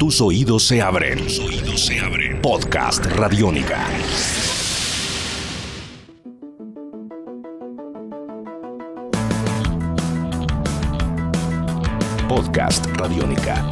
Tus oídos se abren. Tus oídos se abren. Podcast Radiónica. Podcast Radiónica.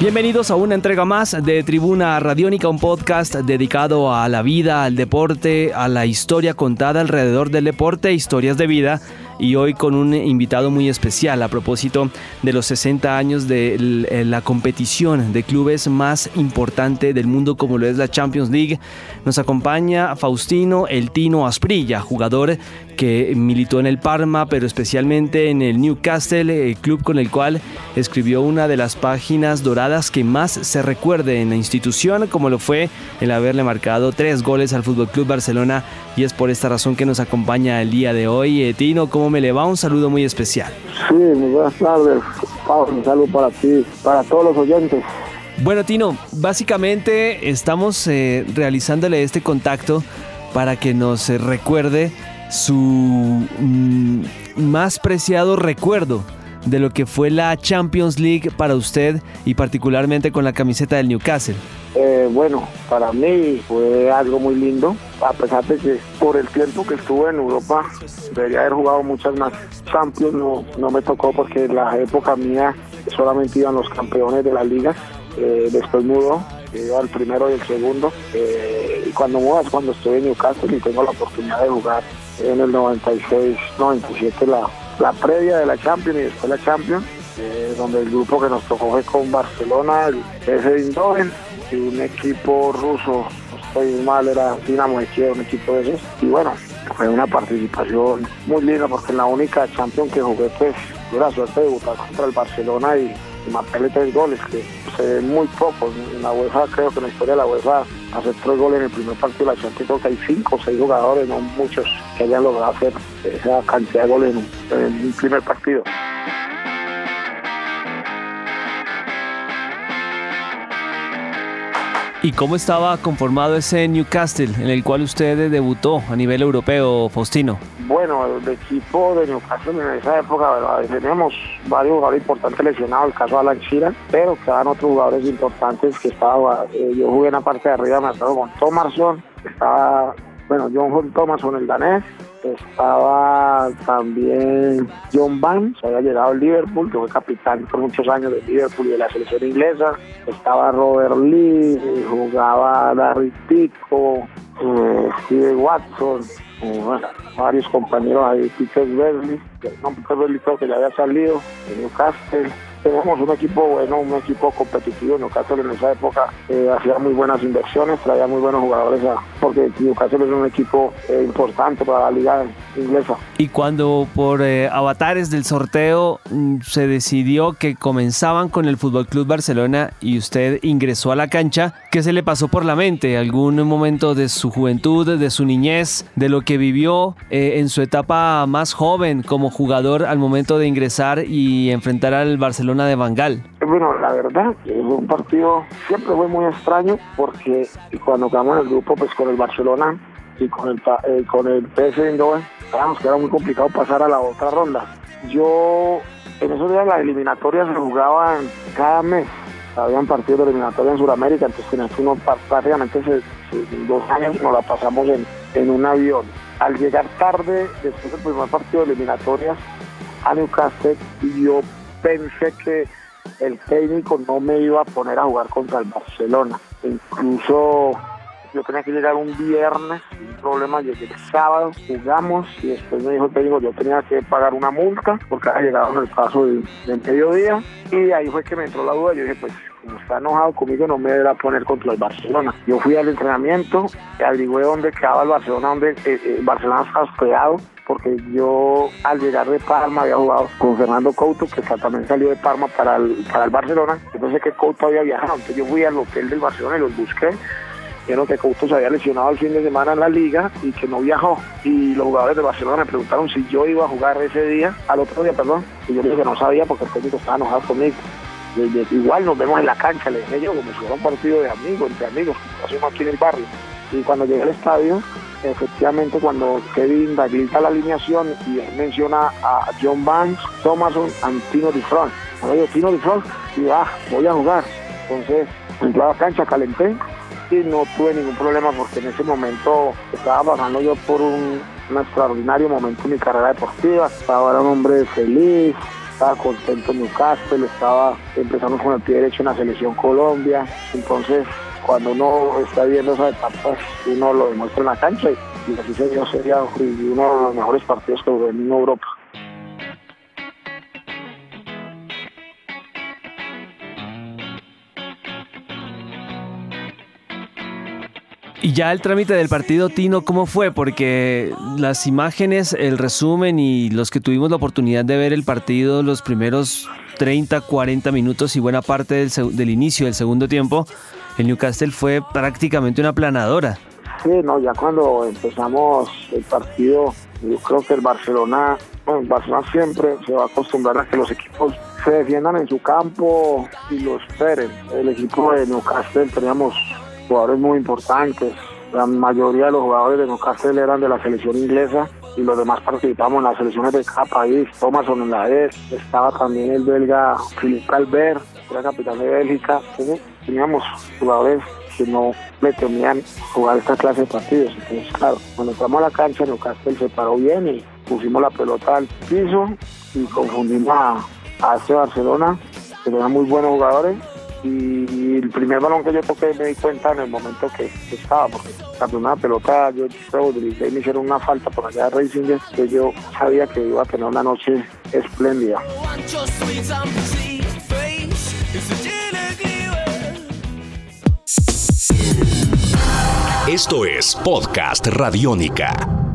Bienvenidos a una entrega más de Tribuna Radiónica, un podcast dedicado a la vida, al deporte, a la historia contada alrededor del deporte, historias de vida y hoy con un invitado muy especial a propósito de los 60 años de eh, la competición de clubes más importante del mundo como lo es la Champions League. Nos acompaña Faustino El Tino Asprilla, jugador que militó en el Parma, pero especialmente en el Newcastle, el club con el cual escribió una de las páginas doradas que más se recuerde en la institución, como lo fue el haberle marcado tres goles al Fútbol Club Barcelona, y es por esta razón que nos acompaña el día de hoy. Eh, Tino, ¿cómo me le va? Un saludo muy especial. Sí, muy buenas tardes, Pablo, un saludo para ti, para todos los oyentes. Bueno, Tino, básicamente estamos eh, realizándole este contacto para que nos eh, recuerde su mm, más preciado recuerdo de lo que fue la Champions League para usted y particularmente con la camiseta del Newcastle. Eh, bueno, para mí fue algo muy lindo, a pesar de que por el tiempo que estuve en Europa debería haber jugado muchas más Champions, no, no me tocó porque en la época mía solamente iban los campeones de las ligas, eh, después mudó, iba el primero y el segundo, eh, y cuando mudas, cuando estoy en Newcastle y tengo la oportunidad de jugar en el 96, 97 la, la previa de la Champions y después la Champions, eh, donde el grupo que nos tocó fue con Barcelona, el Eindhoven y un equipo ruso, no estoy mal, era Dinamo de Kiev, un equipo de esos. Y bueno, fue una participación muy linda porque la única Champions que jugué pues tuve la suerte de debutar contra el Barcelona y, y marcarle tres goles, que se ven muy pocos. En la UEFA, creo que en la historia de la UEFA, hacer tres goles en el primer partido de la Champions, creo que hay cinco o seis jugadores, no muchos, que hayan logrado hacer esa cantidad de goles en un, en un primer partido. ¿Y cómo estaba conformado ese Newcastle en el cual usted debutó a nivel europeo, Faustino? Bueno, el equipo de Newcastle en esa época ¿verdad? teníamos varios jugadores importantes lesionados, el caso de Alan Shearer, pero quedaban otros jugadores importantes que estaba, eh, yo jugué en la parte de arriba, me acuerdo con Thomason, estaba, bueno, John Thomason, el danés, estaba también John Barnes, había llegado al Liverpool, que fue capitán por muchos años del Liverpool y de la selección inglesa. Estaba Robert Lee, jugaba Larry Pico, eh, Steve Watson, eh, bueno, varios compañeros ahí, Peter Berley, no, Peter Berley creo que ya había salido de Newcastle tenemos un equipo bueno, un equipo competitivo. Newcastle en esa época eh, hacía muy buenas inversiones, traía muy buenos jugadores, a, porque Newcastle es un equipo eh, importante para la liga inglesa. Y cuando por eh, avatares del sorteo mm, se decidió que comenzaban con el Fútbol Club Barcelona y usted ingresó a la cancha, ¿qué se le pasó por la mente? ¿Algún momento de su juventud, de su niñez, de lo que vivió en su etapa más joven como jugador al momento de ingresar y enfrentar al Barcelona? De Bangal. Bueno, la verdad que fue un partido siempre fue muy extraño porque cuando quedamos en el grupo pues con el Barcelona y con el eh, con el PSV Eindhoven, sabíamos que era muy complicado pasar a la otra ronda. Yo en esos días las eliminatorias se jugaban cada mes. Habían partidos de eliminatoria en Sudamérica, entonces uno prácticamente dos años nos la pasamos en, en un avión. Al llegar tarde, después del primer partido de eliminatorias a Newcastle, yo pensé que el técnico no me iba a poner a jugar contra el Barcelona. Incluso yo tenía que llegar un viernes, un problema, llegué el sábado, jugamos y después me dijo el técnico yo tenía que pagar una multa porque había llegado en el paso del, del mediodía y ahí fue que me entró la duda, yo dije pues como está enojado conmigo no me deberá poner contra el Barcelona. Yo fui al entrenamiento, averigüé dónde quedaba el Barcelona, donde eh, el Barcelona estaba hospedado porque yo al llegar de Parma había jugado con Fernando Couto, que también salió de Parma para el, para el Barcelona. Entonces que Couto había viajado. Entonces yo fui al hotel del Barcelona y los busqué. Vieron que Couto se había lesionado el fin de semana en la liga y que no viajó. Y los jugadores de Barcelona me preguntaron si yo iba a jugar ese día, al otro día, perdón. Y yo dije que no sabía porque el técnico estaba enojado conmigo. Igual nos vemos en la cancha, le dije yo, como si fuera un partido de amigos, entre amigos, como hacemos aquí en el barrio. Y cuando llegué al estadio, efectivamente cuando Kevin da la alineación y él menciona a John Banks, Thomason y Tino DiFront. Yo Tino DiFront y ah, voy a jugar. Entonces entré a la cancha, calenté y no tuve ningún problema porque en ese momento estaba pasando yo por un, extraordinario momento en mi carrera deportiva. Estaba era un hombre feliz, estaba contento en Newcastle, estaba empezando con el pie derecho en la selección Colombia. Entonces cuando uno está viendo esas etapas, uno lo demuestra en la cancha y, así se sería uno de los mejores partidos que hubo en Europa. Y ya el trámite del partido, Tino, ¿cómo fue? Porque las imágenes, el resumen y los que tuvimos la oportunidad de ver el partido los primeros 30, 40 minutos y buena parte del, del inicio del segundo tiempo, el Newcastle fue prácticamente una planadora. Sí, no, ya cuando empezamos el partido, yo creo que el Barcelona, bueno, el Barcelona siempre se va a acostumbrar a que los equipos se defiendan en su campo y lo esperen. El equipo de Newcastle teníamos jugadores muy importantes. La mayoría de los jugadores de Newcastle eran de la selección inglesa y los demás participamos en las selecciones de cada país. Thomason en la E, estaba también el belga Philippe Albert, era capitán de Bélgica teníamos jugadores que no le temían jugar esta clase de partidos. Entonces, claro, cuando entramos a la cancha, Newcastle se paró bien y pusimos la pelota al piso y confundimos a, a este Barcelona, que eran muy buenos jugadores. Y el primer balón que yo toqué me di cuenta en el momento que, estaba, porque cuando una pelota yo me hicieron una falta por allá de Racing, que yo sabía que iba a tener una noche espléndida. Esto es Podcast Radiónica.